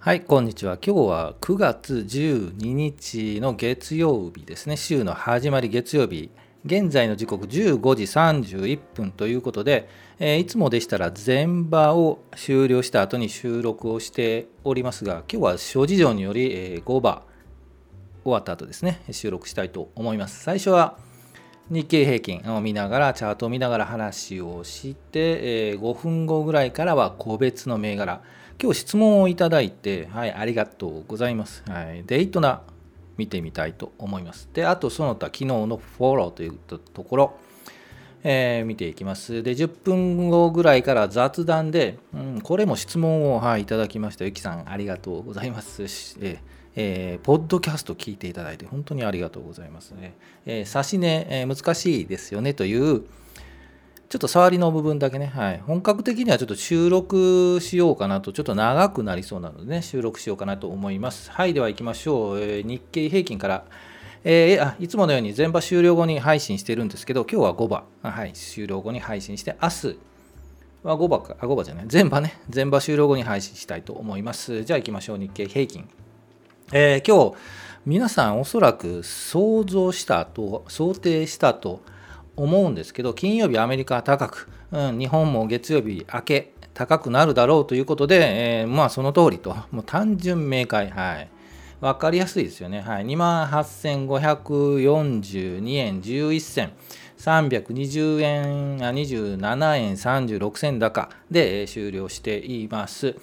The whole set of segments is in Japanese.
はい、こんにちは。今日は9月12日の月曜日ですね。週の始まり月曜日。現在の時刻15時31分ということで、えーいつもでしたら前場を終了した後に収録をしておりますが、今日は諸事情により、えー5場終わった後ですね、収録したいと思います。最初は日経平均を見ながら、チャートを見ながら話をして、えー5分後ぐらいからは個別の銘柄。今日質問をいただいて、はい、ありがとうございます。はい、デイトナ見てみたいと思います。で、あとその他、昨日のフォローというところ、えー見ていきます。で、10分後ぐらいから雑談で、うん、これも質問を、はい、いただきました。ゆきさん、ありがとうございます。えーえーポッドキャスト聞いていただいて本当にありがとうございますね。えー、指し値、えー難しいですよねという、ちょっと触りの部分だけね、はい、本格的にはちょっと収録しようかなと、ちょっと長くなりそうなのでね、収録しようかなと思います。はい、では行きましょう。えー日経平均から、えーあいつものように全場終了後に配信してるんですけど、今日は5場、はい、終了後に配信して、明日は5場か、あ、5場じゃない、全場ね、全場終了後に配信したいと思います。じゃあ行きましょう、日経平均。えー今日、皆さんおそらく想像したと、想定したと思うんですけど、金曜日アメリカは高く、うん、日本も月曜日明け高くなるだろうということで、えーまあその通りと、もう単純明快、はい。わかりやすいですよね。はい。28,542円11銭。320円、あ27円36銭高で終了しています。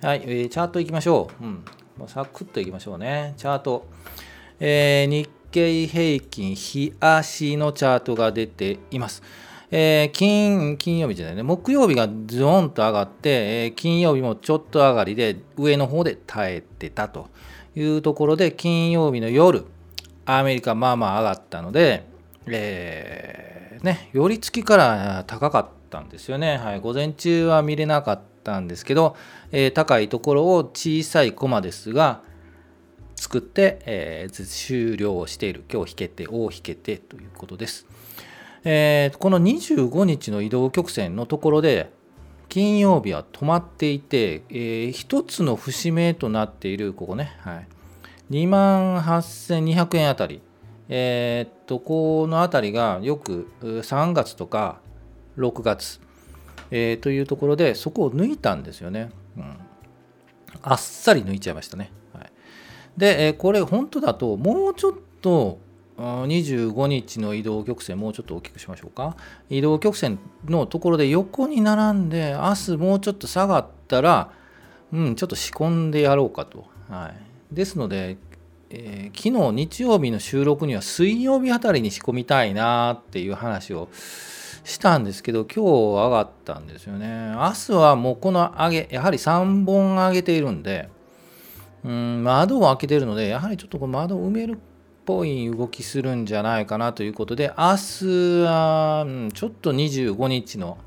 はい、えチャートいきましょう。うん。もうサクッといきましょうね。チャート。えー日経平均日足のチャートが出ています。えー金金曜日じゃないね、木曜日がズーンと上がって、えー金曜日もちょっと上がりで上の方で耐えてたというところで、金曜日の夜、アメリカまあまあ上がったので、えーね、寄り付きから高かったんですよね。はい、午前中は見れなかったんですけど、えー高いところを小さいコマですが、作って、えー終了している。今日引けて、大引けてということです。えーこの25日の移動曲線のところで、金曜日は止まっていて、えー一つの節目となっている、ここね、はい、2万8200円あたり、えーっと、このあたりがよく3月とか6月、えーというところで、そこを抜いたんですよね。うん、あっさり抜いちゃいましたね。はい、で、えーこれ本当だと、もうちょっと、25日の移動曲線、もうちょっと大きくしましょうか。移動曲線のところで横に並んで、明日もうちょっと下がったら、うん、ちょっと仕込んでやろうかと。はい、ですので、えー昨日日曜日の収録には水曜日あたりに仕込みたいなっていう話をしたんですけど、今日上がったんですよね。明日はもうこの上げ、やはり3本上げているんで、うん、窓を開けてるので、やはりちょっとこう窓を埋めるっぽい動きするんじゃないかなということで、明日は、ちょっと25日の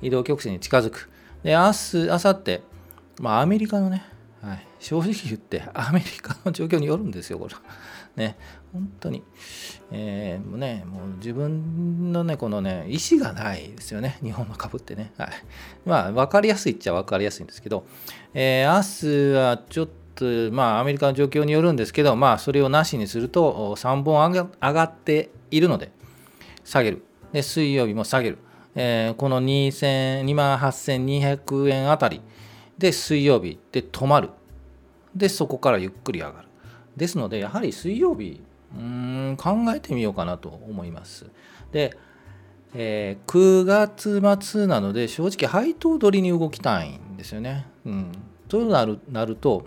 移動曲線に近づく。で、明日、明後日、まあアメリカのね、はい、正直言ってアメリカの状況によるんですよ、これ。ね、本当に。えーもうね、もう自分のね、このね、意思がないですよね、日本の株ってね。はい。まあ、分かりやすいっちゃ分かりやすいんですけど、えー明日はちょっと、まあ、アメリカの状況によるんですけど、まあ、それをなしにすると、3本上が上がっているので、下げる。で、水曜日も下げる。えーこの2万8200円あたりで水曜日で止まる。で、そこからゆっくり上がる。ですので、やはり水曜日、うーん考えてみようかなと思います。で、えー9月末なので、正直配当取りに動きたいんですよね。うん。となるなると、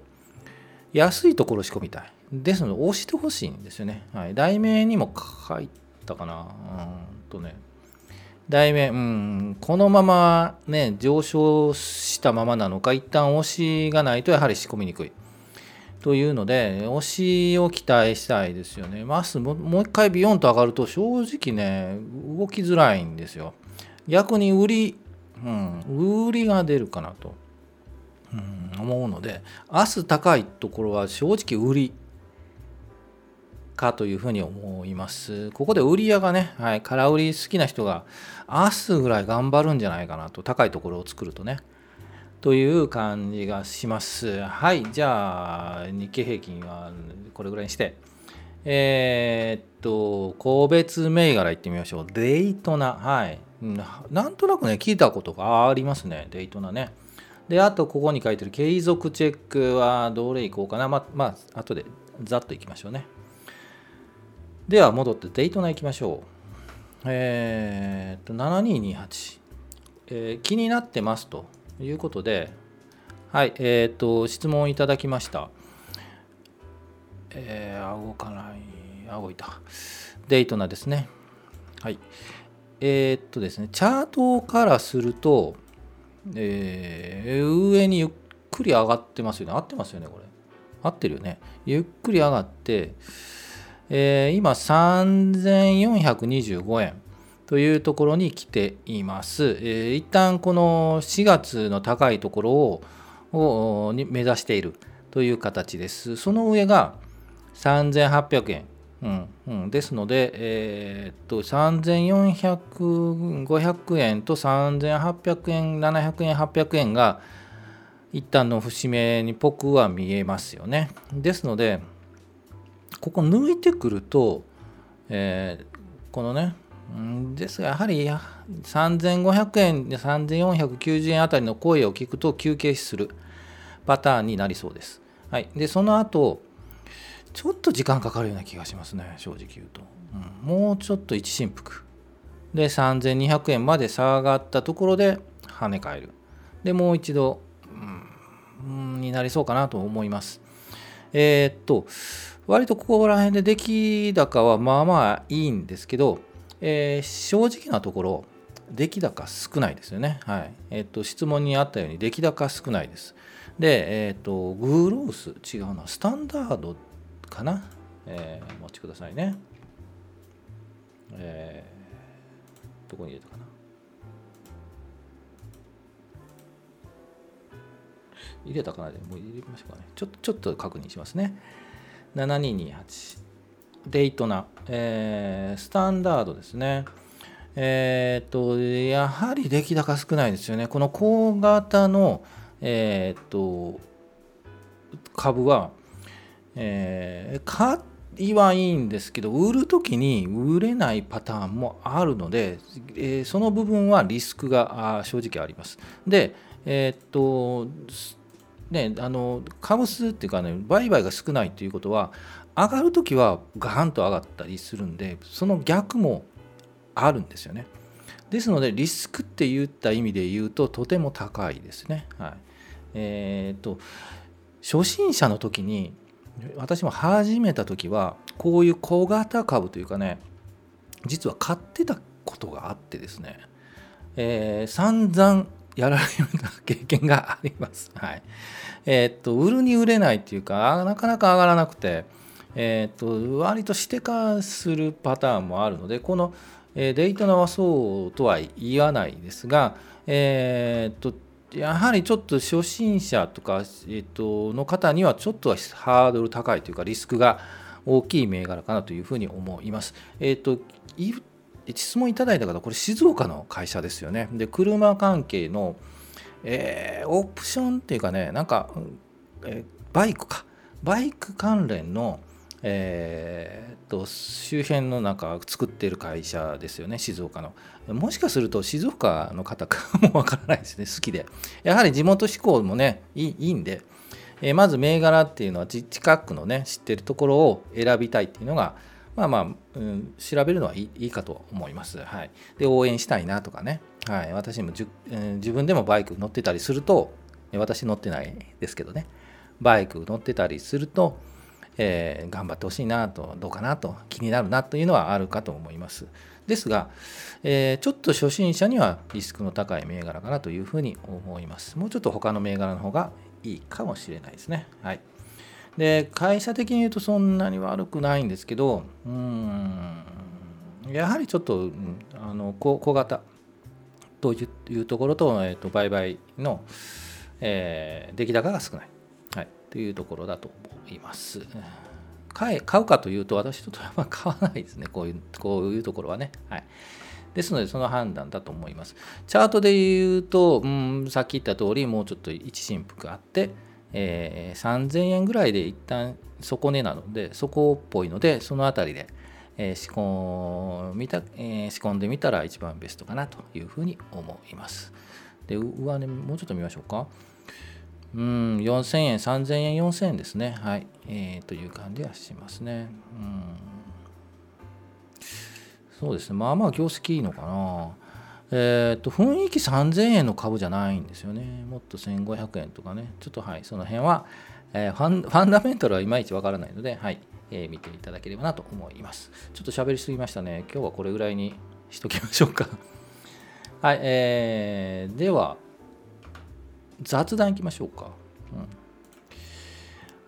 安いところ仕込みたい。ですので、押してほしいんですよね。はい。題名にも書いたかな。うんとね。題名、うん、このままね、上昇したままなのか、一旦押しがないとやはり仕込みにくい。というので、押しを期待したいですよね。まずももう一回ビヨンと上がると、正直ね、動きづらいんですよ。逆に売り、うん、売りが出るかなと、うん、思うので、明日高いところは正直売りかというふうに思います。ここで売り屋がね、はい、空売り好きな人が明日ぐらい頑張るんじゃないかなと、高いところを作るとね。という感じがします。はい、じゃあ日経平均はこれぐらいにして、えー、っと、個別銘柄いってみましょう。デイトナ。はい。なんとなくね、聞いたことがありますね。デイトナね。で、あと、ここに書いてる継続チェックはどれいこうかな。ま、まあ、後でざっといきましょうね。では、戻ってデイトナ行きましょう。えー、っと、7228。えー、気になってますとということで、はい、えー、っと、質問いただきました。えー、顎かない、顎いた。デイトナですね。はい。えー、っとですね、チャートからすると、えー、上にゆっくり上がってますよね。合ってますよね、これ。合ってるよね。ゆっくり上がって、えー、今3425円というところに来ています。えー、一旦この4月の高いところをを目指しているという形です。その上が3800円。うんうん、ですので、えー、っと3400、500円と3800円、700円、800円が一旦の節目に僕は見えますよね。ですので、ここ抜いてくると、えー、このね、ですがやはり3500円、3490円あたりの声を聞くと休憩するパターンになりそうです。はい、でその後ちょっと時間かかるような気がしますね正直言うと、うん、もうちょっと一振幅。で3200円まで下がったところで跳ね返る。でもう一度、うん、になりそうかなと思います。えー、っと割とここら辺で出来高はまあまあいいんですけど、えー、正直なところ出来高少ないですよね。はい。えっ、と、質問にあったように出来高少ないです。で、えっ、と、グロース、違うな、スタンダードかな？えー、お待ちくださいね。えー、どこに入れたかな？入れたかな？でもう入れましょうかね。ちょっと、ちょっと確認しますね。7228デイトナ、えー、スタンダードですね。えっ、と、やはり出来高少ないですよね。この高型の、えっ、と、株は、えー、買いはいいんですけど、売るときに売れないパターンもあるので、えー、その部分はリスクが正直あります。で、えっ、と、ね、あの株数っていうかね売買が少ないということは上がるときはガーンと上がったりするんでその逆もあるんですよねですのでリスクって言った意味で言うととても高いですねはいえー、っと初心者の時に私も始めた時はこういう小型株というかね実は買ってたことがあってですね、えー、散々やられるような経験があります。はい。えー、っと、売るに売れないっていうか、なかなか上がらなくて、えー、と、割と指定化するパターンもあるので、この、えデートナはそうとは言わないですが、えー、と、やはりちょっと初心者とか、えっと、の方にはちょっとはハードル高いというか、リスクが大きい銘柄かなというふうに思います。えっと、質問いただいた方、これ静岡の会社ですよね。で、車関係の、えー、オプションっていうかね、なんか、えー、バイクか。バイク関連の、えー、と周辺のなんか作っている会社ですよね、静岡の。もしかすると静岡の方かもわからないですね、好きで。やはり地元志向もね、いいんで、えー、まず銘柄っていうのは近くのね、知ってるところを選びたいっていうのが、まあまあ、うん、調べるのはいいいいかと思います。はい。で、応援したいなとかね。はい。私もじ、えー、自分でもバイク乗ってたりすると、私乗ってないですけどね。バイク乗ってたりすると、えー、頑張ってほしいなと、どうかなと、気になるなというのはあるかと思います。ですが、えー、ちょっと初心者にはリスクの高い銘柄かなというふうに思います。もうちょっと他の銘柄の方がいいかもしれないですね。はい。で会社的に言うとそんなに悪くないんですけどうんやはりちょっと、あの小型というところと,、えー、と売買の、えー、出来高が少な、い、というところだと思います。買買うかというと私とは買わないですね。こういうこういうところはね。はい。ですのでその判断だと思います。チャートで言うと、うん、さっき言った通りもうちょっと一振幅あって、えー、3000円ぐらいで一旦底値なので底っぽいのでその辺りで、えー、仕込みた、えー、仕込んでみたら一番ベストかなというふうに思います。で上値、ね、もうちょっと見ましょうか。うん、4000円、3000円、4000円ですね。はい。えー、という感じはしますね。うん。そうですね。まあまあ業績いいのかな。えー、っと、雰囲気3000円の株じゃないんですよね。もっと1500円とかね。ちょっとはい、その辺は、えー、ファンファンダメンタルはいまいちわからないので、はい、えー、見ていただければなと思います。ちょっと喋りすぎましたね。今日はこれぐらいにしときましょうか。はい、えー、では、雑談いきましょうか。うん、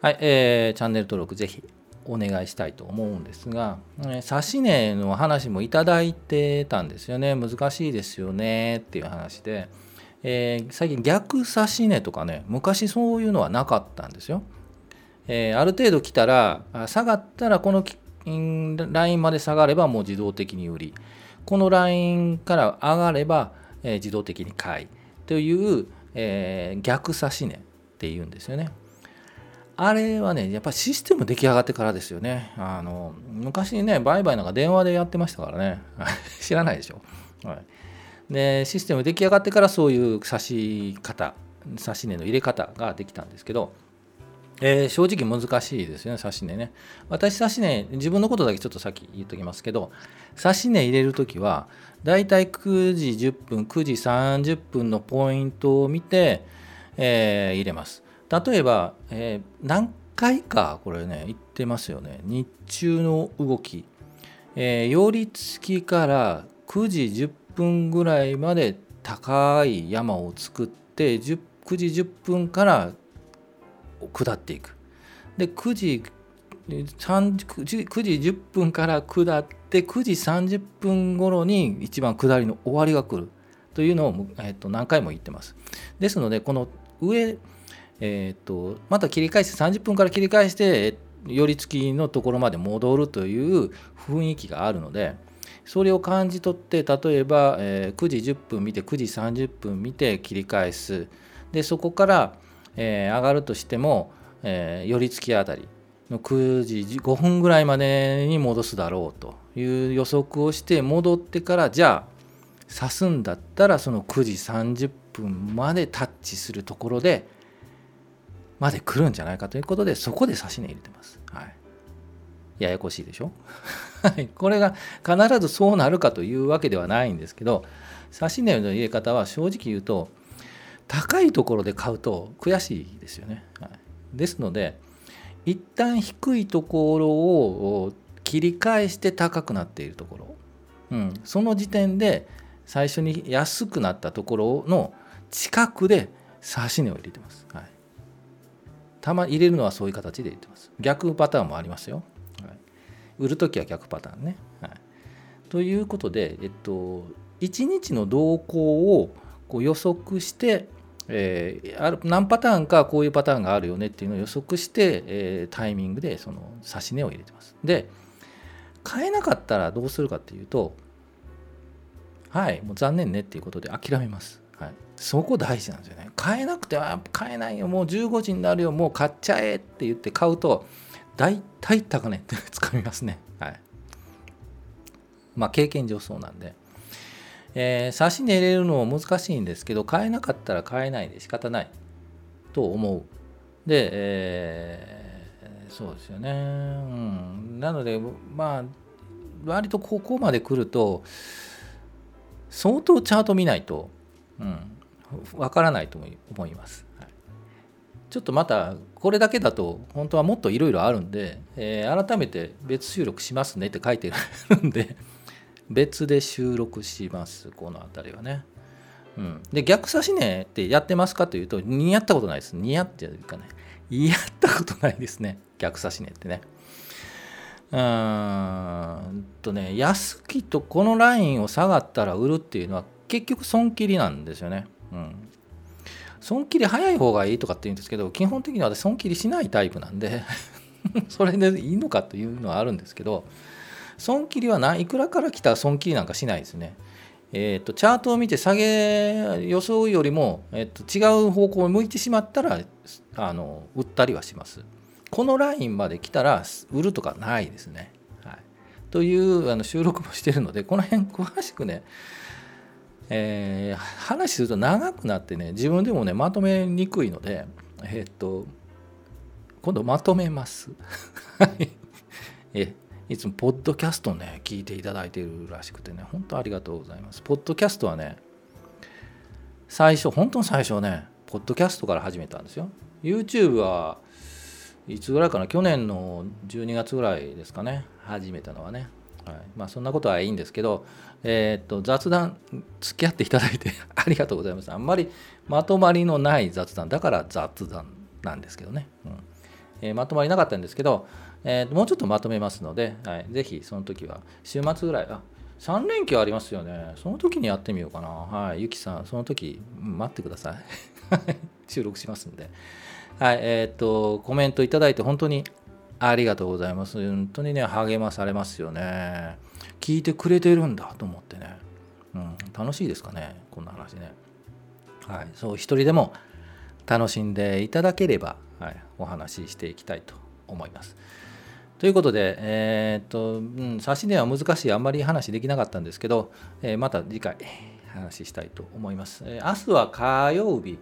はい、えー、チャンネル登録ぜひお願いしたいと思うんですが、え指値の話もいただいてたんですよね。難しいですよねっていう話で、えー、最近逆指値とかね、昔そういうのはなかったんですよ。えー、ある程度来たら、下がったらこのラインまで下がればもう自動的に売り、このラインから上がれば、えー、自動的に買いという、えー、逆指値っていうんですよね。あれはね、やっぱりシステム出来上がってからですよね。あの昔にね、売買なんか電話でやってましたからね。知らないでしょ。はい、で、システム出来上がってからそういう差し方、指し値の入れ方ができたんですけど、えー、正直難しいですよね、指し値ね。私、指し値、自分のことだけちょっとさっき言っときますけど、指し値入れるときは、だいたい9時10分、9時30分のポイントを見て、えー、入れます。例えば、えー、何回かこれね、言ってますよね。日中の動き。えー、寄り付きから9時10分ぐらいまで高い山を作って9時10分から下っていく。で9時 ,9 時10分から下って9時30分頃に一番下りの終わりが来るというのを、えー、と何回も言ってます。ですのでこの上、えー、とまた切り返して30分から切り返して寄り付きのところまで戻るという雰囲気があるのでそれを感じ取って例えば、えー、9時10分見て9時30分見て切り返すでそこから、えー、上がるとしても、えー、寄り付きあたりの9時5分ぐらいまでに戻すだろうという予測をして戻ってからじゃあ指すんだったらその9時30分までタッチするところでまで来るんじゃないかということでそこで指し値入れてます。はい、ややこしいでしょ？これが必ずそうなるかというわけではないんですけど指し値の入れ方は正直言うと高いところで買うと悔しいですよね。はい、ですので一旦低いところを切り返して高くなっているところ、うん、その時点で最初に安くなったところの近くで指し値を入れてます。はい、たま入れるのはそういう形で入れてます。逆パターンもありますよ。はい、売るときは逆パターンね。はい、ということで、えっと、1日の動向をこう予測して、えー、ある何パターンかこういうパターンがあるよねっていうのを予測して、えー、タイミングでその指し値を入れてます。で買えなかったらどうするかっていうとはいもう残念ねっていうことで諦めます。はい、そこ大事なんですよね。買えなくては買えないよもう15時になるよもう買っちゃえって言って買うと大体高値ってつかみますね。はい。まあ経験上そうなんで。えー、差し値入れるのも難しいんですけど買えなかったら買えないで仕方ないと思う。で、えー、そうですよね。うん、なのでまあ割とここまで来ると相当チャート見ないと、うん、分からないと思います。はい、ちょっとまたこれだけだと本当はもっといろいろあるんで、えー、改めて別収録しますねって書いてるんで別で収録しますこの辺りはね。うん、で逆差し値ってやってますかというと似合ったことないです。似合っていうかねやったことないですね逆差し値ってね。うんとね安きとこのラインを下がったら売るっていうのは結局損切りなんですよね。うん、損切り早い方がいいとかって言うんですけど基本的には私損切りしないタイプなんで それでいいのかというのはあるんですけど損切りはないくらから来た損切りなんかしないですね。えーと、チャートを見て下げ予想よりも、えーと、違う方向を向いてしまったらあの売ったりはします。このラインまで来たら売るとかないですね。はい、というあの収録もしてるのでこの辺詳しくね、えー、話すると長くなってね自分でもねまとめにくいのでえっ、と今度まとめます。えいつもポッドキャストね聞いていただいているらしくてね本当ありがとうございます。ポッドキャストはね最初本当の最初ねポッドキャストから始めたんですよ。YouTube はいつぐらいかな？去年の12月ぐらいですかね始めたのはね、はい、まあそんなことはいいんですけどえー、っと雑談付き合っていただいて ありがとうございます。あんまりまとまりのない雑談。だから雑談なんですけどね、うん。えー、まとまりなかったんですけどえー、もうちょっとまとめますので、はい、ぜひその時は週末ぐらいあ3連休ありますよね。その時にやってみようかな。はいゆきさんその時待ってください。収録しますんで。はいえー、っとコメントいただいて本当にありがとうございます。本当にね励まされますよね。聞いてくれてるんだと思ってね、うん、楽しいですかねこんな話ね。はいそう一人でも楽しんでいただければ、はい、お話ししていきたいと思います。ということで、えー、っと、うん、差し値は難しい、あんまり話できなかったんですけど、えー、また次回話したいと思います。えー、明日は火曜日、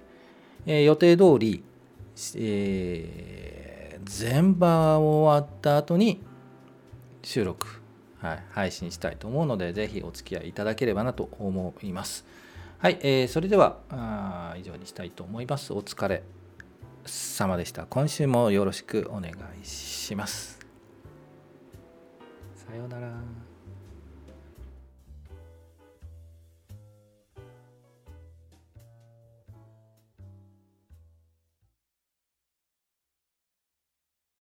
え、予定通り、えー、全場終わった後に収録、はい、配信したいと思うので、ぜひお付き合いいただければなと思います。はい、え、それではあ以上にしたいと思います。お疲れ様でした。今週もよろしくお願いします。さようなら。